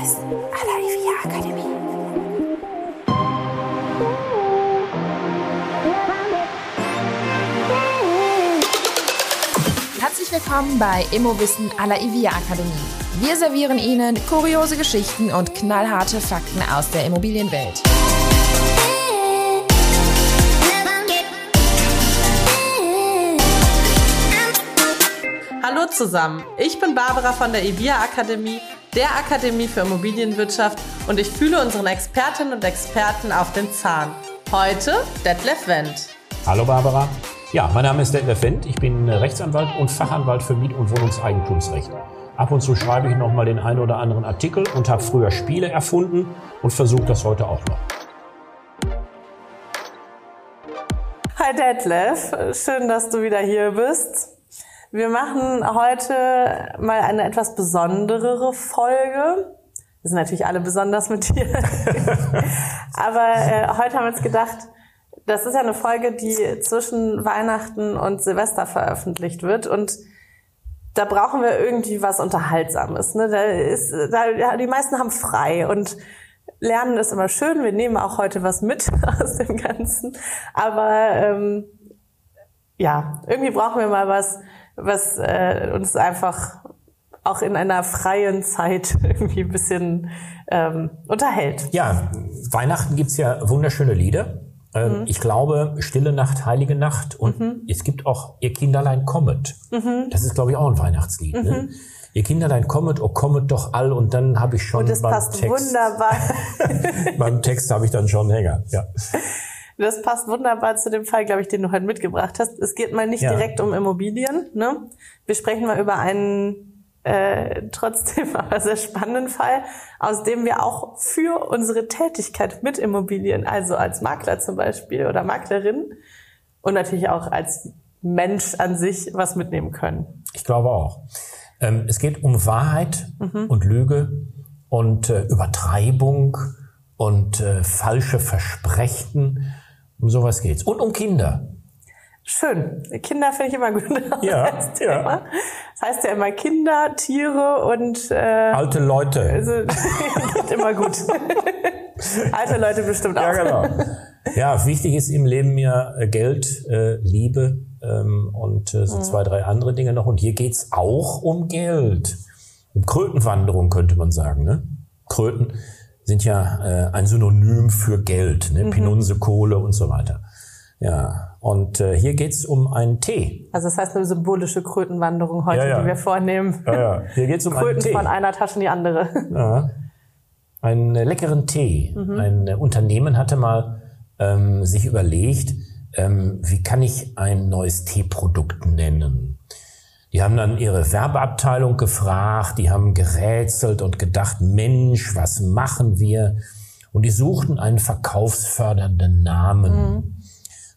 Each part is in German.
Immowissen à la IVA Akademie. Herzlich willkommen bei Immowissen à la IVA Akademie. Wir servieren Ihnen kuriose Geschichten und knallharte Fakten aus der Immobilienwelt. Hallo zusammen, ich bin Barbara von der IVIA Akademie, der Akademie für Immobilienwirtschaft und ich fühle unseren Expertinnen und Experten auf den Zahn. Heute Detlef Wendt. Hallo Barbara. Ja, mein Name ist Detlef Wendt. Ich bin Rechtsanwalt und Fachanwalt für Miet- und Wohnungseigentumsrecht. Ab und zu schreibe ich noch mal den einen oder anderen Artikel und habe früher Spiele erfunden und versuche das heute auch noch. Hi Detlef, schön, dass du wieder hier bist. Wir machen heute mal eine etwas besonderere Folge. Wir sind natürlich alle besonders mit dir. Aber äh, heute haben wir uns gedacht, das ist ja eine Folge, die zwischen Weihnachten und Silvester veröffentlicht wird und da brauchen wir irgendwie was Unterhaltsames. Ne? Da ist, da, ja, die meisten haben frei und Lernen ist immer schön. Wir nehmen auch heute was mit aus dem Ganzen. Aber ähm, ja, irgendwie brauchen wir mal was, was äh, uns einfach auch in einer freien Zeit irgendwie ein bisschen ähm, unterhält. Ja, Weihnachten gibt's ja wunderschöne Lieder. Ähm, Ich glaube, Stille Nacht, Heilige Nacht. Und es gibt auch Ihr Kinderlein kommet. Das ist, glaube ich, auch ein Weihnachtslied. Ne? Ihr Kinderlein kommet, oh kommet doch all. Und dann habe ich schon Und das beim passt Text, wunderbar. beim Text habe ich dann schon Hänger. Ja. Das passt wunderbar zu dem Fall, glaube ich, den du heute mitgebracht hast. Es geht mal nicht Ja. direkt um Immobilien. Ne? Wir sprechen mal über einen äh, trotzdem aber sehr spannenden Fall, aus dem wir auch für unsere Tätigkeit mit Immobilien, also als Makler zum Beispiel oder Maklerin und natürlich auch als Mensch an sich was mitnehmen können. Ich glaube auch. Ähm, es geht um Wahrheit und Lüge und äh, Übertreibung und äh, falsche Versprechen. Um sowas geht's. Und um Kinder. Schön. Kinder finde ich immer gut. Ja, als ja. Thema. Das heißt ja immer Kinder, Tiere und äh, Alte Leute. Also, geht immer gut. Alte Leute bestimmt auch. Ja, genau. Ja, wichtig ist im Leben ja äh, Geld, äh, Liebe ähm, und äh, so zwei, drei andere Dinge noch. Und hier geht's auch um Geld. Um Krötenwanderung könnte man sagen. Ne? Kröten sind ja äh, ein Synonym für Geld. Ne? Pinunse, Kohle und so weiter. Ja, und äh, hier geht's um einen Tee. Also das heißt eine symbolische Krötenwanderung heute, Ja, ja. die wir vornehmen. Ja, ja. Hier geht's um einen Kröten Tee. von einer Tasche in die andere. Ja. Einen äh, leckeren Tee. Ein äh, Unternehmen hatte mal ähm, sich überlegt, ähm, wie kann ich ein neues Teeprodukt nennen? Die haben dann ihre Werbeabteilung gefragt, die haben gerätselt und gedacht, Mensch, was machen wir? Und die suchten einen verkaufsfördernden Namen.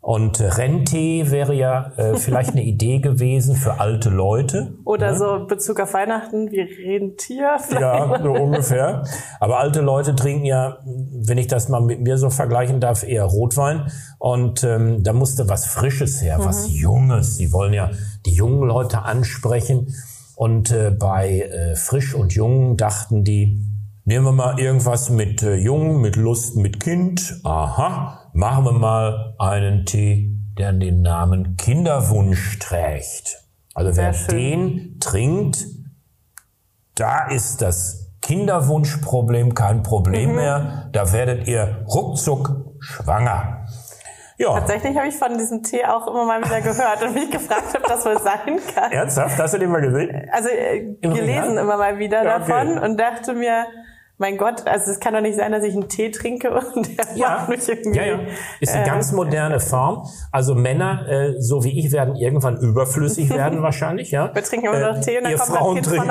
Und Renntee wäre ja äh, vielleicht eine Idee gewesen für alte Leute. Oder so Bezug auf Weihnachten wie Rentier. vielleicht. Ja, so ungefähr. Aber alte Leute trinken ja, wenn ich das mal mit mir so vergleichen darf, eher Rotwein. Und ähm, da musste was Frisches her, was Junges. Sie wollen ja die jungen Leute ansprechen. Und äh, bei äh, Frisch und Jung dachten die, nehmen wir mal irgendwas mit äh, Jung, mit Lust, mit Kind. Aha, machen wir mal einen Tee, der den Namen Kinderwunsch trägt. Also wer den trinkt, da ist das Kinderwunschproblem kein Problem Mhm. mehr. Da werdet ihr ruckzuck schwanger. Ja, Tatsächlich habe ich von diesem Tee auch immer mal wieder gehört und mich gefragt, ob das wohl sein kann. ernsthaft? Hast du den mal gesehen? Also äh, gelesen Regal? immer mal wieder Ja, okay. davon und dachte mir, mein Gott, also es kann doch nicht sein, dass ich einen Tee trinke und der macht mich irgendwie. ja, ja. Ist eine äh, ganz moderne Form. Also Männer, äh, so wie ich, werden irgendwann überflüssig werden wahrscheinlich, ja. Wir trinken immer noch Tee und dann kommt das Frauen Kind von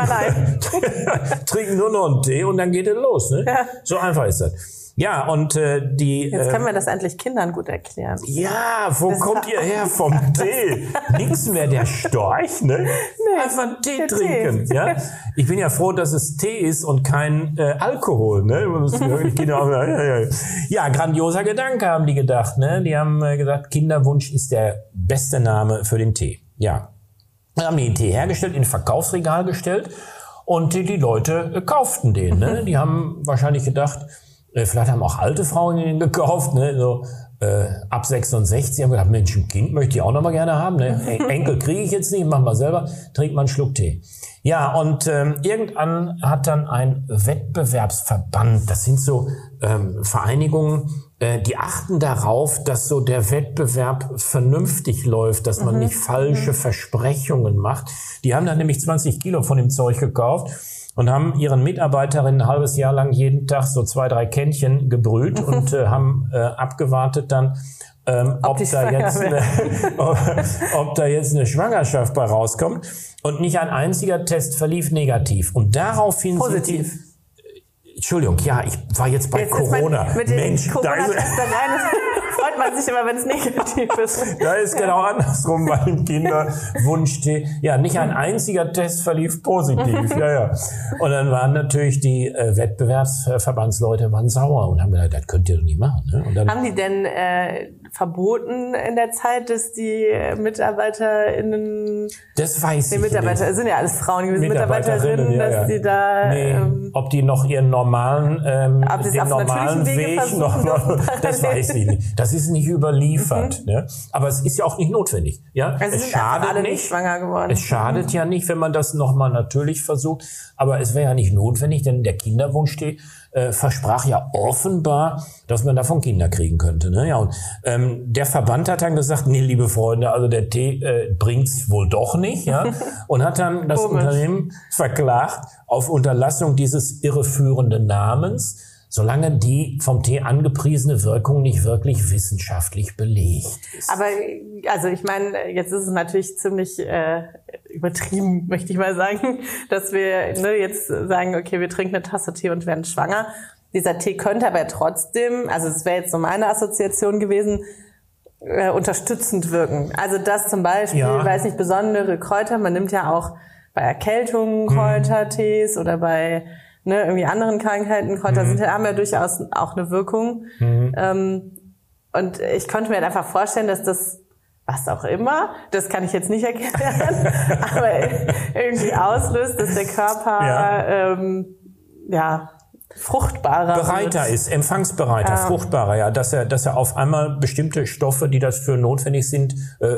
trinken, trinken nur noch einen Tee und dann geht es los, ne? Ja. So einfach ist das. Ja, und äh, die Jetzt können wir das endlich Kindern gut erklären. Ja, wo kommt ihr her vom Tee? Nix mehr der Storch, ne? Einfach einen Tee trinken, Tee. ja? Ich bin ja froh, dass es Tee ist und kein äh, Alkohol, ne? Das ja, grandioser Gedanke haben die gedacht, ne? Die haben äh, gesagt, Kinderwunsch ist der beste Name für den Tee. Ja. Dann haben die den Tee hergestellt, in ein Verkaufsregal gestellt Und die, die Leute äh, kauften den. Ne? Die haben wahrscheinlich gedacht, vielleicht haben auch alte Frauen den gekauft, ne? so, äh, ab 66 haben gedacht, Mensch, ein Kind möchte ich auch noch mal gerne haben. Ne? Enkel kriege ich jetzt nicht, mach mal selber, trink mal einen Schluck Tee. Ja, und ähm, irgendwann hat dann ein Wettbewerbsverband, das sind so ähm, Vereinigungen, äh, die achten darauf, dass so der Wettbewerb vernünftig läuft, dass man mhm. nicht falsche mhm. Versprechungen macht. Die haben dann nämlich 20 Kilo von dem Zeug gekauft und haben ihren Mitarbeiterinnen ein halbes Jahr lang jeden Tag so zwei, drei Kännchen gebrüht und äh, haben äh, abgewartet dann, ähm, ob, ob, da jetzt eine, ob, ob, da jetzt eine Schwangerschaft bei rauskommt. Und nicht ein einziger Test verlief negativ. Und daraufhin Positiv. sind die, Entschuldigung, ja, ich war jetzt bei jetzt Corona. Mein, mit Mensch, Corona da ist, freut man sich immer, wenn es negativ ist. Da ist genau andersrum beim Kinderwunschtee. Ja, nicht ein einziger Test verlief positiv. Ja, ja. Und dann waren natürlich die äh, Wettbewerbsverbandsleute waren sauer und haben gesagt, das könnt ihr doch nicht machen. Ne? Haben die denn äh, verboten in der Zeit, dass die MitarbeiterInnen... Das weiß die ich Mitarbeiter, nicht. sind ja alles Frauen gewesen, Mitarbeiterinnen, ja, dass die da... Nee, ähm, ob die noch ihren normalen, ähm, den normalen Weg noch, noch das weiß ich nicht. Das ist nicht überliefert. Mhm. Ne? Aber es ist ja auch nicht notwendig. Ja, also es schadet nicht. schwanger geworden. Es schadet mhm. ja nicht, wenn man das nochmal natürlich versucht. Aber es wäre ja nicht notwendig, denn der Kinderwunsch steht äh, versprach ja offenbar, dass man davon Kinder kriegen könnte. Ne? Ja, und ähm, der Verband hat dann gesagt, nee, liebe Freunde, also der Tee äh, bringt's wohl doch nicht, ja, und hat dann das Komisch. Unternehmen verklagt auf Unterlassung dieses irreführenden Namens solange die vom Tee angepriesene Wirkung nicht wirklich wissenschaftlich belegt ist. Aber also ich meine, jetzt ist es natürlich ziemlich äh, übertrieben, möchte ich mal sagen, dass wir ne, jetzt sagen, okay, wir trinken eine Tasse Tee und werden schwanger. Dieser Tee könnte aber trotzdem, also es wäre jetzt so meine Assoziation gewesen, äh, unterstützend wirken. Also das zum Beispiel, ja. weiß nicht, besondere Kräuter, man nimmt ja auch bei Erkältungen mhm. Kräutertees oder bei ne, irgendwie anderen Krankheiten. Kräuter mhm. sind, haben ja durchaus auch eine Wirkung. Mhm. Ähm, und ich konnte mir halt einfach vorstellen, dass das was auch immer, das kann ich jetzt nicht erklären, aber irgendwie auslöst, dass der Körper ja, ähm, ja fruchtbarer bereiter wird. ist, empfangsbereiter, ja. fruchtbarer, ja, dass er, dass er auf einmal bestimmte Stoffe, die dafür notwendig sind, äh,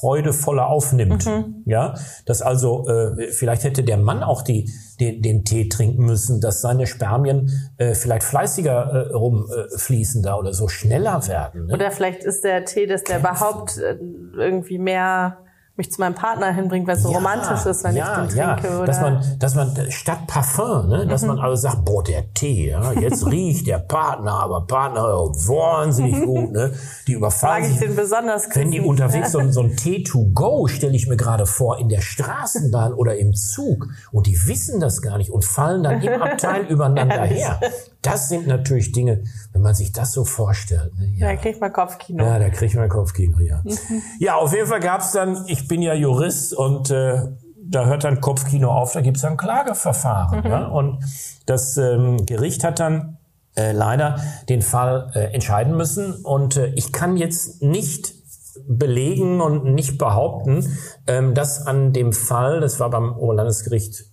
freudevoller aufnimmt, mhm. ja, dass also äh, vielleicht hätte der Mann auch die den, den Tee trinken müssen, dass seine Spermien äh, vielleicht fleißiger äh, rumfließen äh, da oder so schneller werden. Ne? Oder vielleicht ist der Tee, dass der überhaupt äh, irgendwie mehr mich zu meinem Partner hinbringt, weil es so ja, romantisch ist, wenn ja, ich den trinke. Ja. Oder? Dass man, dass man statt Parfum, ne, dass mhm. man also sagt, boah, der Tee, ja, jetzt riecht der Partner, aber Partner oh, wahnsinnig gut, ne? Die überfallen sich. Den besonders wenn die unterwegs so, so ein Tee to go, stelle ich mir gerade vor, in der Straßenbahn oder im Zug und die wissen das gar nicht und fallen dann im Abteil übereinander her. Das sind natürlich Dinge, wenn man sich das so vorstellt. Ne? Ja. Da kriegt man Kopfkino. Ja, da kriegt man Kopfkino, ja. ja, auf jeden Fall gab's dann, ich bin ja Jurist und äh, da hört dann Kopfkino auf, da gibt's dann Klageverfahren. Mhm. Ja? Und das ähm, Gericht hat dann äh, leider den Fall äh, entscheiden müssen. Und äh, ich kann jetzt nicht belegen und nicht behaupten, ähm, dass an dem Fall, das war beim Oberlandesgericht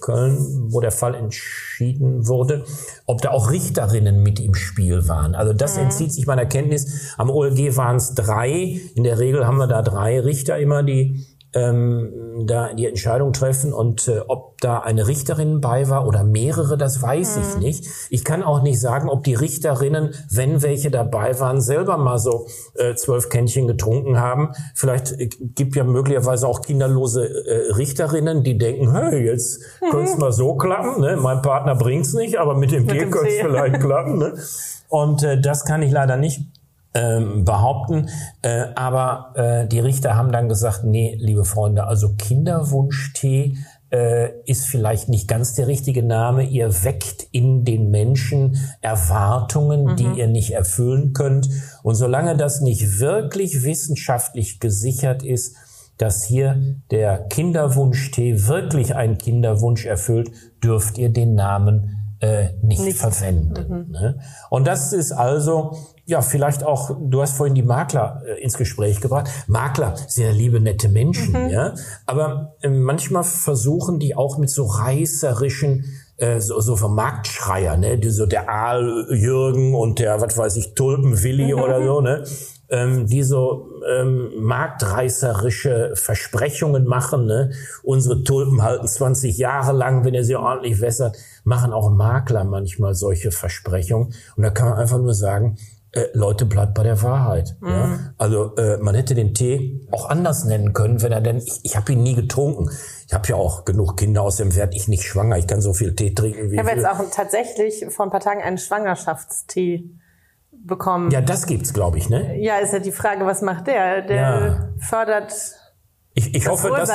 Köln, wo der Fall entschieden wurde, ob da auch Richterinnen mit im Spiel waren. Also das mhm. entzieht sich meiner Kenntnis. Am OLG waren es drei. In der Regel haben wir da drei Richter immer, die ähm, da die Entscheidung treffen und äh, ob da eine Richterin bei war oder mehrere, das weiß mhm. ich nicht. Ich kann auch nicht sagen, ob die Richterinnen, wenn welche dabei waren, selber mal so äh, zwölf Kännchen getrunken haben. Vielleicht äh, gibt ja möglicherweise auch kinderlose äh, Richterinnen, die denken, hey, jetzt mhm. könnte es mal so klappen. Ne? Mein Partner bringt's nicht, aber mit dem Tee könnte es vielleicht klappen. Ne? Und äh, das kann ich leider nicht ähm, behaupten. Äh, aber äh, die Richter haben dann gesagt, nee, liebe Freunde, also Kinderwunschtee äh, ist vielleicht nicht ganz der richtige Name. Ihr weckt in den Menschen Erwartungen, mhm. die ihr nicht erfüllen könnt. Und solange das nicht wirklich wissenschaftlich gesichert ist, dass hier der Kinderwunschtee wirklich einen Kinderwunsch erfüllt, dürft ihr den Namen äh, nicht, nicht. verwenden. Mhm. Ne? Und das ist also ja, vielleicht auch, du hast vorhin die Makler äh, ins Gespräch gebracht. Makler sind ja liebe, nette Menschen, mhm. ja. Aber äh, manchmal versuchen die auch mit so reißerischen, äh, so, so vom Marktschreier, ne, die, so der Aal Jürgen und der, was weiß ich, Tulpenwilli mhm. oder so, ne, ähm, die so ähm, marktreißerische Versprechungen machen. Ne? Unsere Tulpen halten 20 Jahre lang, wenn ihr sie ordentlich wässert, machen auch Makler manchmal solche Versprechungen. Und da kann man einfach nur sagen, äh, Leute, bleibt bei der Wahrheit. Mhm. Ja? Also äh, man hätte den Tee auch anders nennen können, wenn er denn, ich, ich habe ihn nie getrunken. Ich habe ja auch genug Kinder aus dem Wert ich nicht schwanger. Ich kann so viel Tee trinken wie ich habe jetzt auch tatsächlich vor ein paar Tagen einen Schwangerschaftstee bekommen. Ja, das gibt's, glaube ich, ne? Ja, ist ja die Frage, was macht der? Der ja. fördert ich, ich, hoffe, dass,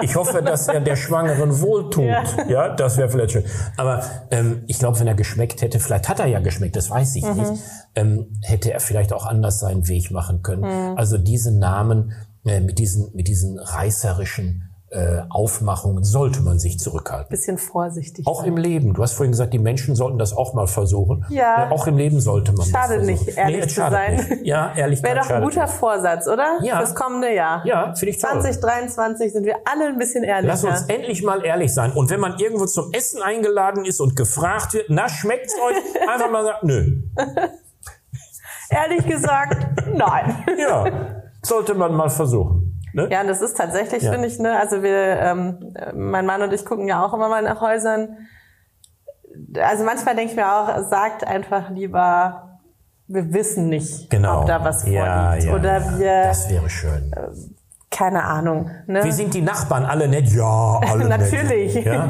ich hoffe, dass er der Schwangeren wohltut. Ja, ja das wäre vielleicht schön. Aber ähm, ich glaube, wenn er geschmeckt hätte, vielleicht hat er ja geschmeckt, das weiß ich mhm. nicht, ähm, hätte er vielleicht auch anders seinen Weg machen können. Mhm. Also diese Namen äh, mit diesen mit diesen reißerischen äh, Aufmachungen sollte man sich zurückhalten. Bisschen vorsichtig. Auch sein. im Leben. Du hast vorhin gesagt, die Menschen sollten das auch mal versuchen. Ja. Äh, auch im Leben sollte man schade das versuchen. nicht, ehrlich nee, zu sein. Nicht. Ja, ehrlich Wäre doch ein guter nicht. Vorsatz, oder? Ja. Fürs kommende Jahr. Ja, finde ich toll. 2023 sind wir alle ein bisschen ehrlicher. Lass uns endlich mal ehrlich sein. Und wenn man irgendwo zum Essen eingeladen ist und gefragt wird, na, schmeckt's euch? Einfach mal sagen, nö. ehrlich gesagt, nein. ja, sollte man mal versuchen. Ne? Ja, und das ist tatsächlich, ja. finde ich, ne, also wir, ähm, mein Mann und ich gucken ja auch immer mal nach Häusern. Also manchmal denke ich mir auch, sagt einfach lieber, wir wissen nicht, genau. ob da was vorliegt. Ja, Oder wir. Das wäre schön. Äh, keine Ahnung. Ne? Wie sind die Nachbarn alle nett? Ja, alle Natürlich. nett. Ja?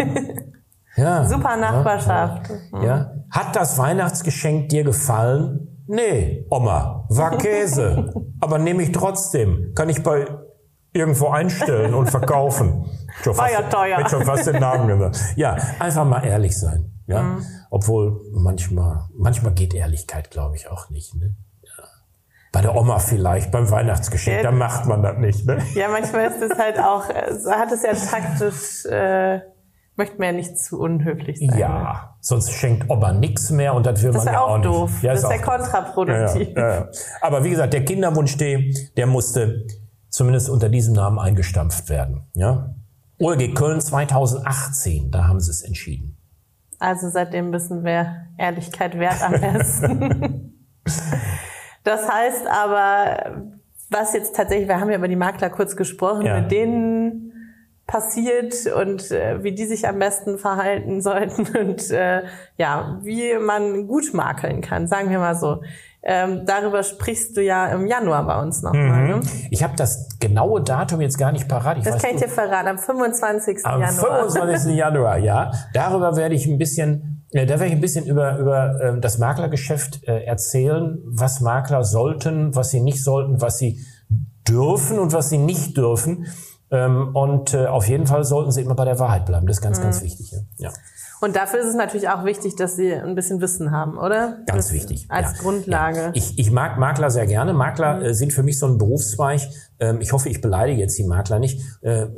ja. Super Nachbarschaft. Ja, ja. Hat das Weihnachtsgeschenk dir gefallen? Nee, Oma, war Käse. aber nehme ich trotzdem. Kann ich bei irgendwo einstellen und verkaufen. Schon fast, War ja teuer. Hätte schon fast den Namen gesagt. Ja, einfach mal ehrlich sein. Ja, mhm. obwohl manchmal, manchmal geht Ehrlichkeit, glaube ich, auch nicht. Ne? Ja. Bei der Oma vielleicht, beim Weihnachtsgeschenk, ja. da macht man das nicht. Ne? Ja, manchmal ist es halt auch, hat es ja taktisch, äh, möchte man ja nicht zu unhöflich sein. Ja, ne? sonst schenkt Oma nichts mehr und das will das man ja auch, auch nicht. Doof. Ja, das ist ja kontraproduktiv. Ja, ja, Aber wie gesagt, der Kinderwunsch, der musste zumindest unter diesem Namen eingestampft werden. Ja? OLG Köln 2018, da haben sie es entschieden. Also seitdem wissen wir Ehrlichkeit wert am besten. das heißt aber, was jetzt tatsächlich, wir haben ja über die Makler kurz gesprochen, ja. mit denen passiert und äh, wie die sich am besten verhalten sollten und äh, ja, wie man gut makeln kann, sagen wir mal so. Ähm, darüber sprichst du ja im Januar bei uns nochmal. Mhm. Ne? Ich habe das genaue Datum jetzt gar nicht parat. Ich das kann ich dir verraten, am 25. Am Januar. Am 25. Januar, ja. Darüber werde ich ein bisschen, äh, da werde ich ein bisschen über, über äh, das Maklergeschäft äh, erzählen, was Makler sollten, was sie nicht sollten, was sie dürfen und was sie nicht dürfen. Ähm, und äh, auf jeden Fall sollten sie immer bei der Wahrheit bleiben. Das ist ganz, mhm. ganz wichtig. Ja. Und dafür ist es natürlich auch wichtig, dass sie ein bisschen Wissen haben, oder? Ganz das wichtig. Als ja. Grundlage. Ja. Ich, ich mag Makler sehr gerne. Makler mhm. äh, sind für mich so ein Berufszweig. Ähm, ich hoffe, ich beleidige jetzt die Makler nicht. Äh, äh,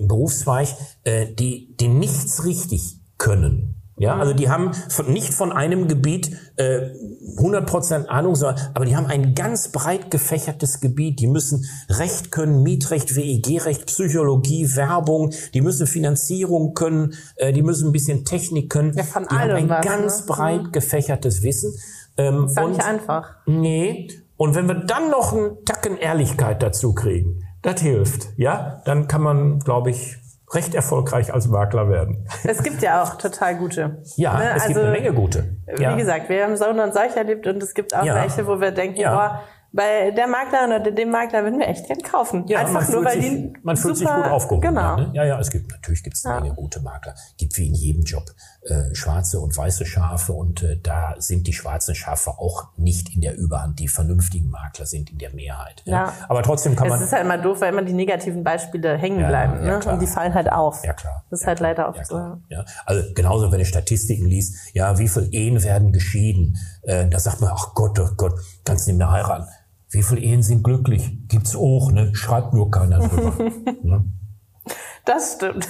ein Berufszweig, äh, die, die nichts richtig können. Ja, also die haben von, nicht von einem Gebiet äh, 100% Ahnung, sondern, aber die haben ein ganz breit gefächertes Gebiet. Die müssen Recht können, Mietrecht, WEG-Recht, Psychologie, Werbung, die müssen Finanzierung können, äh, die müssen ein bisschen Technik können. Ja, von die allem haben ein was, ganz ne? breit mhm. gefächertes Wissen. Ähm, ist und, nicht einfach. Nee. Und wenn wir dann noch einen Tacken Ehrlichkeit dazu kriegen, das hilft, ja, dann kann man, glaube ich, recht erfolgreich als Makler werden. Es gibt ja auch total gute. Ja, ne? es also, gibt eine Menge gute. Ja. Wie gesagt, wir haben so und solch erlebt und es gibt auch ja. welche, wo wir denken, ja. boah, bei der Maklerin oder dem Makler würden wir echt gern kaufen. Ja, Einfach nur, weil sich, die man fühlt sich gut aufgehoben. Genau. ne? Ja, ja, es gibt natürlich gibt's eine ja. Menge gute Makler. Gibt wie in jedem Job äh, schwarze und weiße Schafe und äh, da sind die schwarzen Schafe auch nicht in der Überhand. Die vernünftigen Makler sind in der Mehrheit. Ja. ja. Aber trotzdem kann man. Es ist halt immer doof, weil immer die negativen Beispiele hängen bleiben. Ja, ne? Und die fallen halt auf. Ja klar. Das ist halt klar. leider oft so. Ja. Also genauso, wenn du Statistiken liest, ja, wie viel Ehen werden geschieden? Äh, da sagt man, ach Gott, oh Gott, kannst nicht mehr heiraten. Wie viele Ehen sind glücklich? Gibt's auch, ne? Schreibt nur keiner drüber. ne? Das stimmt.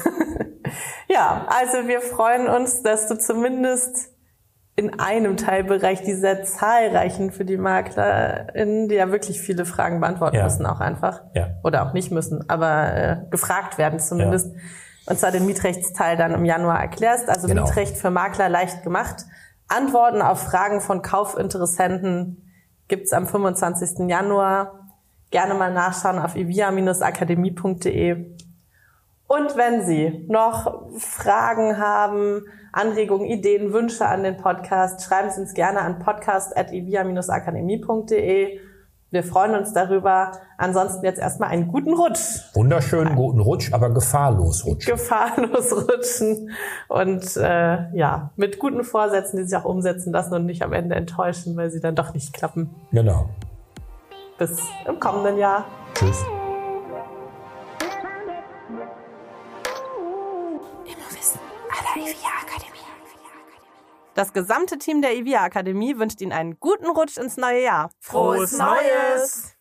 ja, also wir freuen uns, dass du zumindest in einem Teilbereich dieser zahlreichen für die MaklerInnen, die ja wirklich viele Fragen beantworten Ja. müssen, auch einfach. Ja. Oder auch nicht müssen, aber äh, gefragt werden zumindest. Ja. Und zwar den Mietrechtsteil dann im Januar erklärst. Also Genau. Mietrecht für Makler leicht gemacht. Antworten auf Fragen von Kaufinteressenten gibt's am 25. Januar. Gerne mal nachschauen auf ivia-akademie.de. Und wenn Sie noch Fragen haben, Anregungen, Ideen, Wünsche an den Podcast, schreiben Sie uns gerne an podcast.ivia-akademie.de. Wir freuen uns darüber. Ansonsten jetzt erstmal einen guten Rutsch. Wunderschönen guten Rutsch, aber gefahrlos rutschen. Gefahrlos rutschen und äh, ja, mit guten Vorsätzen, die sich auch umsetzen lassen und nicht am Ende enttäuschen, weil sie dann doch nicht klappen. Genau. Bis im kommenden Jahr. Tschüss. Das gesamte Team der IVIA Akademie wünscht Ihnen einen guten Rutsch ins neue Jahr. Frohes Neues!